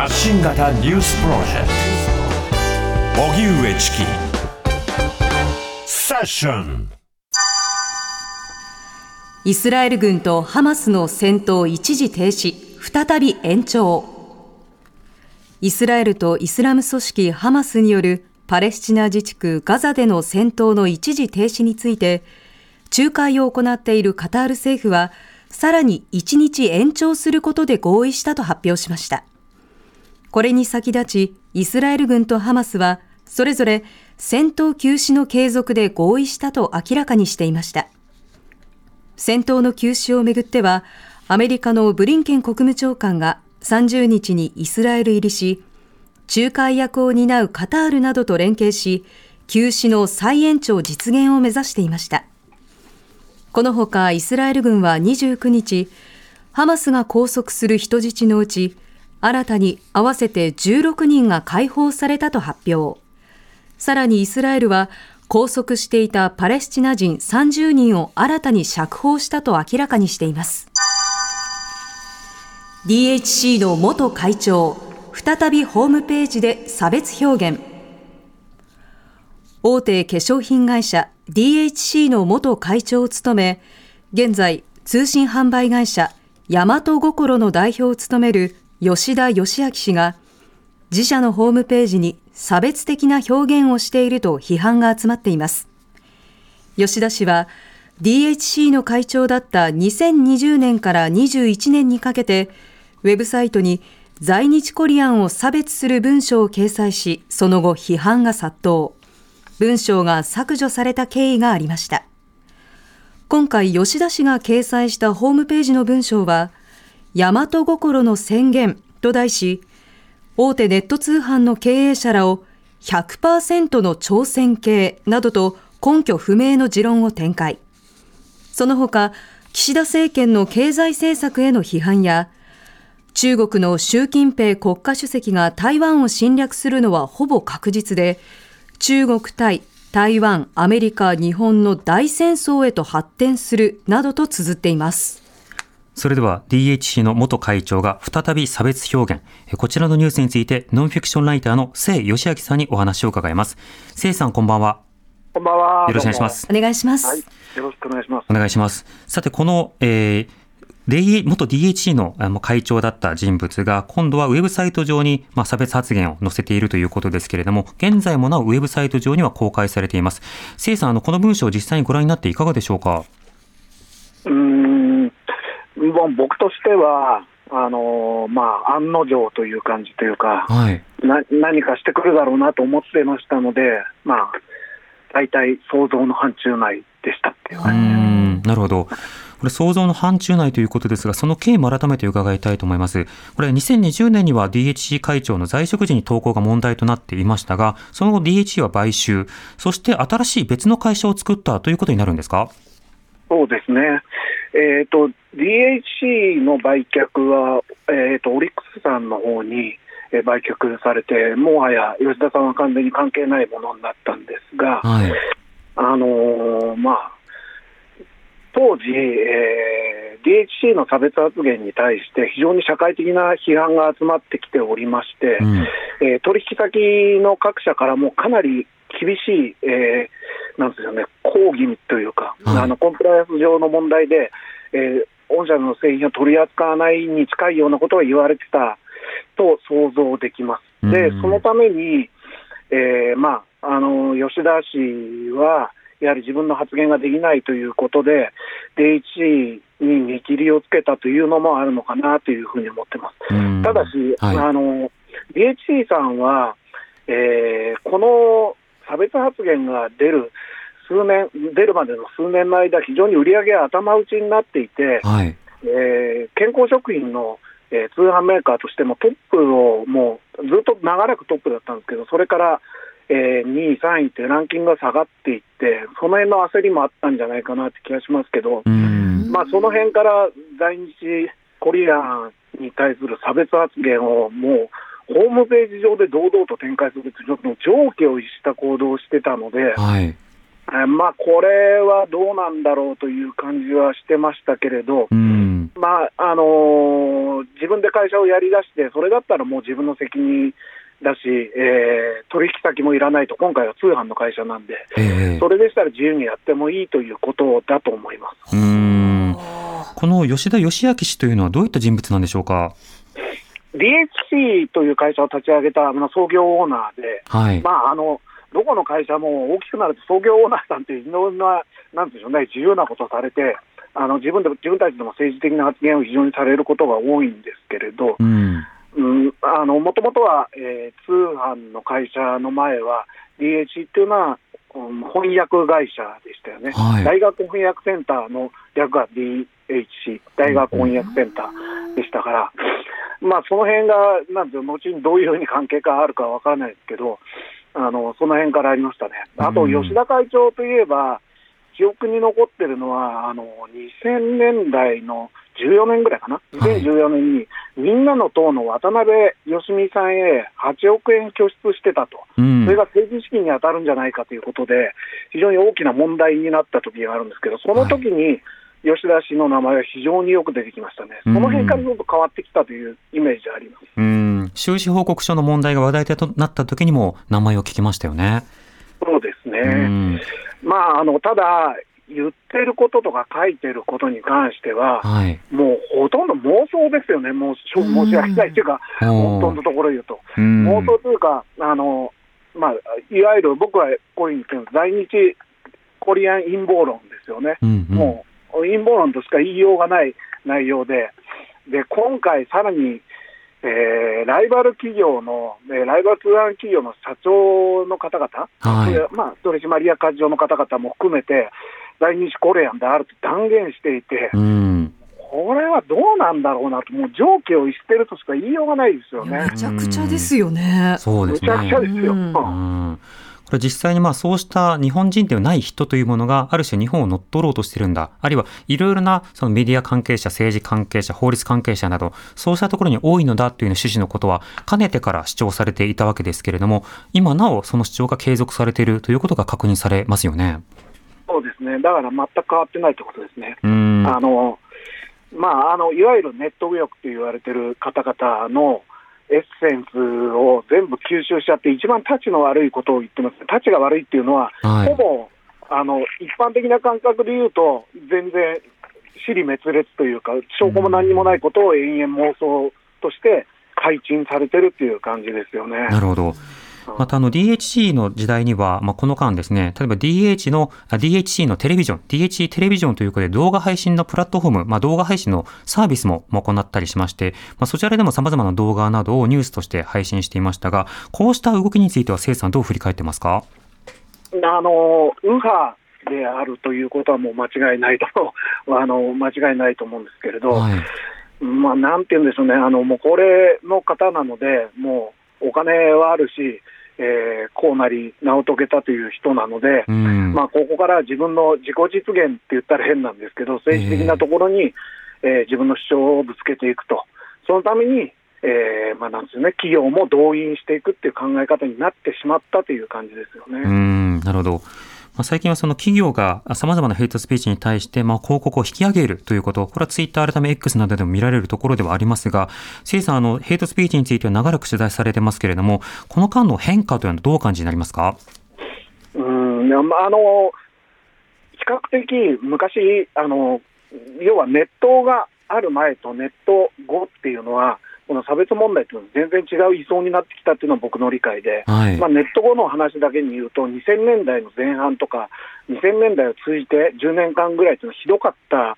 発信型ニュースプロジェクト。荻上チキセッションイスラエル軍とハマスの戦闘一時停止再び延長。イスラエルとイスラム組織ハマスによるパレスチナ自治区ガザでの戦闘の一時停止について仲介を行っているカタール政府はさらに1日延長することで合意したと発表しました。これに先立ちイスラエル軍とハマスはそれぞれ戦闘休止の継続で合意したと明らかにしていました。戦闘の休止をめぐってはアメリカのブリンケン国務長官が30日にイスラエル入りし仲介役を担うカタールなどと連携し休止の再延長実現を目指していました。このほかイスラエル軍は29日ハマスが拘束する人質のうち新たに合わせて16人が解放されたと発表。さらにイスラエルは拘束していたパレスチナ人30人を新たに釈放したと明らかにしています。DHC の元会長再びホームページで差別表現。大手化粧品会社 DHC の元会長を務め現在通信販売会社大和心の代表を務める吉田義明氏が自社のホームページに差別的な表現をしていると批判が集まっています。吉田氏は DHC の会長だった2020年から21年にかけてウェブサイトに在日コリアンを差別する文章を掲載し、その後批判が殺到。文章が削除された経緯がありました。今回吉田氏が掲載したホームページの文章は、大和心の宣言と題し、大手ネット通販の経営者らを100%の挑戦系などと根拠不明の持論を展開。その他、岸田政権の経済政策への批判や、中国の習近平国家主席が台湾を侵略するのはほぼ確実で、中国対台湾、アメリカ、日本の大戦争へと発展するなどと綴っています。それでは DHC の元会長が再び差別表現。こちらのニュースについてノンフィクションライターの清義明さんにお話を伺います。清さんこんばんは。こんばんは。よろしくお願いします。お願いします。はい。よろしくお願いします。お願いします。さて、この、えー、元 DHC の会長だった人物が、今度はウェブサイト上に差別発言を載せているということですけれども、現在もなおウェブサイト上には公開されています。せいさん、あのこの文章を実際にご覧になっていかがでしょうか？うん僕としては、あのまあ、案の定という感じというか、はい、な何かしてくるだろうなと思ってましたので、まあ、大体想像の範疇内でしたっていう感じなるほど。これ想像の範疇内ということですが、その経緯も改めて伺いたいと思います。これ2020年には DHC 会長の在職時に投稿が問題となっていましたが、その後 DHC は買収、そして新しい別の会社を作ったということになるんですか？そうですね。えっ、ー、と、DHC の売却は、えっ、ー、と、オリックスさんの方に、え売却されて、もはや吉田さんは完全に関係ないものになったんですが、はい、あのー、まあ、当時、えー、DHC の差別発言に対して非常に社会的な批判が集まってきておりまして、うん、えー、取引先の各社からもかなり厳しい、えー、なんですよね、抗議というか、はい、あのコンプライアンス上の問題で、えー、御社の製品を取り扱わないに近いようなことが言われてたと想像できます。で、そのために、えー、まあ、あの吉田氏は、やはり自分の発言ができないということで、DHC に見切りをつけたというのもあるのかなというふうに思ってます。ただし、はい、あの DHC さんは、えー、この差別発言が出る数年、出るまでの数年の間、非常に売り上げが頭打ちになっていて、はい、えー、健康食品のえー通販メーカーとしてもトップをもうずっと長らくトップだったんですけど、それから、えー2位、3位ってランキングが下がっていって、その辺の焦りもあったんじゃないかなって気がしますけど、うん。まあ、その辺から在日コリアンに対する差別発言をもう、ホームページ上で堂々と展開するという、ちょっと常軌を逸した行動をしてたので、はい。えーまあ、これはどうなんだろうという感じはしてましたけれど、うん。まああのー自分で会社をやりだして、それだったらもう自分の責任だし、えー取引先もいらないと、今回は通販の会社なんで、ええそれでしたら自由にやってもいいということだと思います。うん。この吉田義明氏というのはどういった人物なんでしょうか？DHC という会社を立ち上げたまあ創業オーナーで、はい。まあ、あのどこの会社も大きくなると創業オーナーさんっていろんな、なんでしょうね、自由なことをされて、あの自分で自分たちでも政治的な発言を非常にされることが多いんですけれど、うん。うん、あのもともとは、えー通販の会社の前は、DHC っていうのは、うん翻訳会社でしたよね、はい大学翻訳センターの略が DHC、大学翻訳センターでしたから、まあ、その辺が、なんていうの後にどういうふうに関係があるかわからないですけど、あのその辺からありましたね。あと、うん吉田会長といえば、記憶に残ってるのは、あの2000年代の14年ぐらいかな、はい2014年に、みんなの党の渡辺義美さんへ8億円拠出してたと、うん。それが政治資金に当たるんじゃないかということで、非常に大きな問題になった時があるんですけど、その時に吉田氏の名前は非常によく出てきましたね、その辺からちょっと変わってきたというイメージがあります。うん。収支報告書の問題が話題となった時にも名前を聞きましたよね。そうですね、うん。まあ、あのただ、言ってることとか書いてることに関しては、はい。もうほとんど妄想ですよね、もう申し訳ないというか、本当のところ言うと。うん妄想というか、あのまあ、いわゆる僕はこういうふうに言ってる在日コリアン陰謀論ですよね、うんうんもう陰謀論としか言いようがない内容で、で今回、さらに、えーライバル企業の、えーライバル通販企業の社長の方々、はいでまあ、取締役会長の方々も含めて、在日コリアンであると断言していて、うん。これはどうなんだろうなと、もう常軌を逸してるとしか言いようがないですよねめ。ちゃくちゃですよね。そうですね。むちゃくちゃですよ。うんこれ実際にまあそうした日本人ではない人というものがある種日本を乗っ取ろうとしてるんだ。あるいはいろいろなそのメディア関係者、政治関係者、法律関係者など、そうしたところに多いのだという趣旨のことはかねてから主張されていたわけですけれども、今なおその主張が継続されているということが確認されますよね。そうですね、だから全く変わってないということですね。うん。あのまあ、あのいわゆるネット右翼と言われてる方々のエッセンスを全部吸収しちゃって、一番タチの悪いことを言ってますね、タチが悪いっていうのは、はいほぼあの一般的な感覚で言うと、全然、死に滅裂というか、証拠も何にもないことを延々妄想として解禁されてるっていう感じですよね。なるほど。またあの DHC の時代には、まあ、この間ですね、例えば DH の、あ DHC のテレビジョン、DHC テレビジョンということで動画配信のプラットフォーム、まあ、動画配信のサービスもまあ行ったりしまして、まあ、そちらでも様々な動画などをニュースとして配信していましたが、こうした動きについては、せいさんどう振り返ってますか？あの右派であるということはもう間違いないと あの間違いないと思うんですけれど、はい。まあ、なんて言うんでしょうね、あのもう高齢の方なので、もうお金はあるし、えー、こうなり名を遂げたという人なので、うん。まあ、ここから自分の自己実現って言ったら変なんですけど、政治的なところに、えー自分の主張をぶつけていくと、そのために、えーまあ、なんですよね、企業も動員していくっていう考え方になってしまったという感じですよね。うん、なるほど。まあ、最近はその企業が様々なヘイトスピーチに対して、まあ、広告を引き上げるということ、これはツイッター改め X などでも見られるところではありますが、せさん、あの、ヘイトスピーチについては長らく取材されてますけれども、この間の変化というのはどう感じになりますか？うんあの比較的昔あの、要はネットがある前とネット後っていうのは、この差別問題っていうのは全然違う位相になってきたっていうのは僕の理解で、はい。まあ、ネット後の話だけに言うと、2000年代の前半とか、2000年代を通じて10年間ぐらいっていうのはひどかった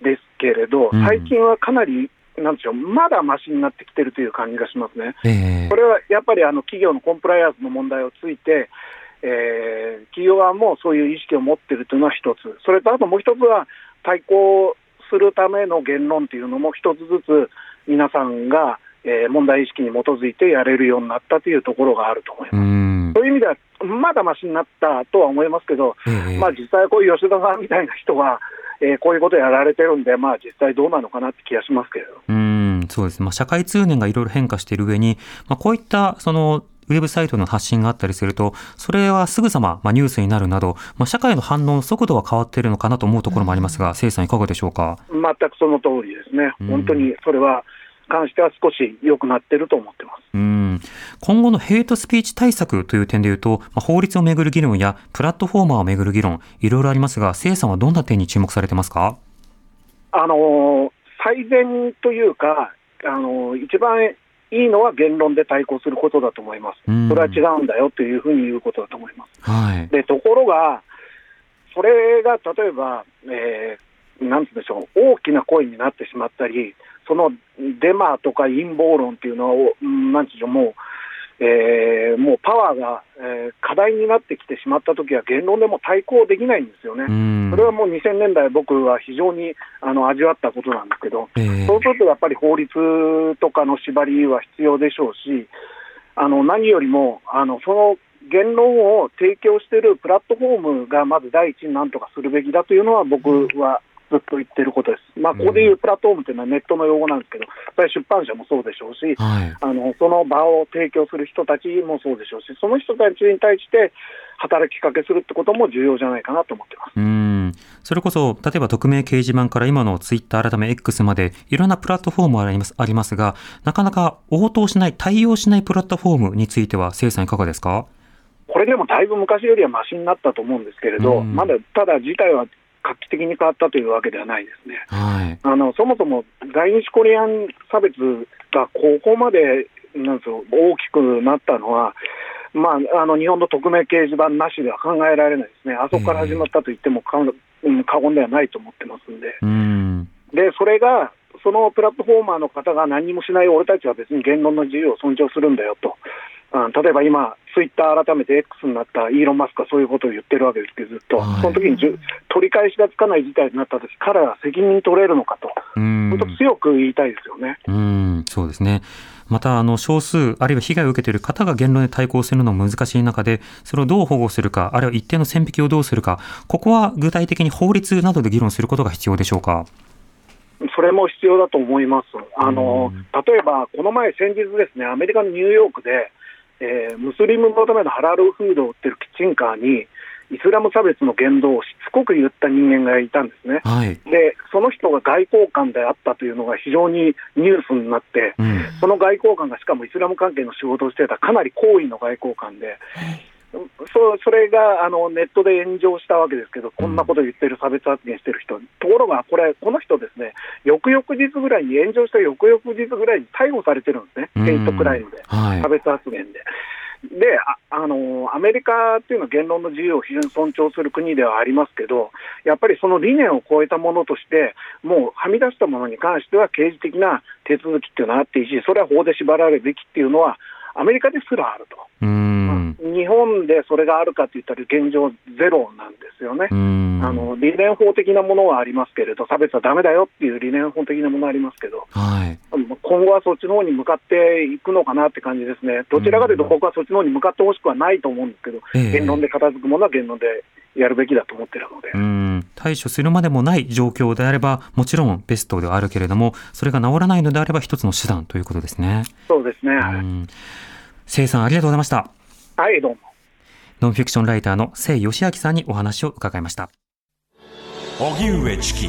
ですけれど、うん最近はかなり、なんでしょう、まだマシになってきてるという感じがしますね。ええこれはやっぱりあの企業のコンプライアンスの問題をついて、えー企業側もそういう意識を持っているというのは一つ、それとあともう一つは、対抗するための言論というのも一つずつ、皆さんが、えー問題意識に基づいてやれるようになったというところがあると思います。うん。そういう意味では、まだましになったとは思いますけど、ええまあ、実際、こういう吉田さんみたいな人は、えーこういうことやられてるんで、まあ、実際どうなのかなって気がしますけれど。うん、そうですね。まあ、社会通念がいろいろ変化している上に、まあ、こういった、その、ウェブサイトの発信があったりすると、それはすぐさま、まあ、ニュースになるなど、まあ、社会の反応の速度は変わっているのかなと思うところもありますが、せいさんいかがでしょうか？全くその通りですねうん、本当にそれは関しては少し良くなってると思ってます。うん。今後のヘイトスピーチ対策という点で言うと、まあ、法律をめぐる議論や、プラットフォーマーをめぐる議論、いろいろありますが、せいさんはどんな点に注目されてますか？あのー最善というか、あのー一番いいのは言論で対抗することだと思います。うんそれは違うんだよというふうに言うことだと思います。はい。でところが、それが例えば、えーなんつうんでしょう、大きな声になってしまったり、そのデマとか陰謀論っていうのは、うんなんていうの、もう、えーもうパワーが、えー課題になってきてしまったときは、言論でも対抗できないんですよね。うん。それはもう2000年代、僕は非常にあの味わったことなんですけど、ええそうするとやっぱり法律とかの縛りは必要でしょうし、あの何よりもあのその言論を提供しているプラットフォームがまず第一になんとかするべきだというのは、僕はずっと言ってることです。まあ、ここでいうプラットフォームというのはネットの用語なんですけど、それは出版社もそうでしょうし、はい。あのその場を提供する人たちもそうでしょうし、その人たちに対して働きかけするってことも重要じゃないかなと思ってます。うん。それこそ、例えば匿名掲示板から今のツイッター改め X まで、いろんなプラットフォームありますありますが、なかなか応答しない、対応しないプラットフォームについては、せいさんいかがですか？これでもだいぶ昔よりはマシになったと思うんですけれど、うんまだただ事態は画期的に変わったというわけではないですね。はい。あのそもそも在日コリアン差別がここまでなんですよ大きくなったのは、まあ、あの日本の匿名掲示板なしでは考えられないですね、あそこから始まったと言っても過言ではないと思ってますんで、うん。でそれが、そのプラットフォーマーの方が何もしない俺たちは別に言論の自由を尊重するんだよと、あ例えば今、ツイッター改めて X になったイーロン・マスクはそういうことを言ってるわけですけど、ずっと、はいその時にじゅ取り返しがつかない事態になった時彼らは責任取れるのかと、うん本当強く言いたいですよね。うん、そうですね。また、あの、少数、あるいは被害を受けている方が言論で対抗するのも難しい中で、それをどう保護するか、あるいは一定の線引きをどうするか、ここは具体的に法律などで議論することが必要でしょうか？それも必要だと思います。あのうん例えば、この前、先日ですね、アメリカのニューヨークで、えームスリムのためのハラルフードを売ってるキッチンカーに、イスラム差別の言動をしつこく言った人間がいたんですね。はい。で、その人が外交官であったというのが非常にニュースになって、うん。その外交官がしかもイスラム関係の仕事をしてたかなり高位の外交官で、そそれがあのネットで炎上したわけですけど、こんなこと言ってる差別発言してる人、ところがこれ、この人ですね、翌々日ぐらいに、炎上した翌々日ぐらいに逮捕されてるんですね、うん。ヘイトクライムで、はい。差。別発言で。でああのアメリカっていうのは言論の自由を非常に尊重する国ではありますけど、やっぱりその理念を超えたものとして、もうはみ出したものに関しては刑事的な手続きっていうのはあっていいし、それは法で縛られるべきっていうのは、アメリカですらあると。うん。日本でそれがあるかって言ったら現状ゼロなんですよね。うん。あの理念法的なものはありますけれど、差別はダメだよっていう理念法的なものはありますけど、はい。今後はそっちの方に向かっていくのかなって感じですね。どちらかというと、僕はそっちの方に向かってほしくはないと思うんですけど、ええ言論で片付くものは言論でやるべきだと思ってるので。うん。対処するまでもない状況であれば、もちろんベストではあるけれども、それが治らないのであれば一つの手段ということですね。そうですね。うん。せいさんありがとうございました。はい、どうも。ノンフィクションライターのせい義明さんにお話を伺いました。荻上チキ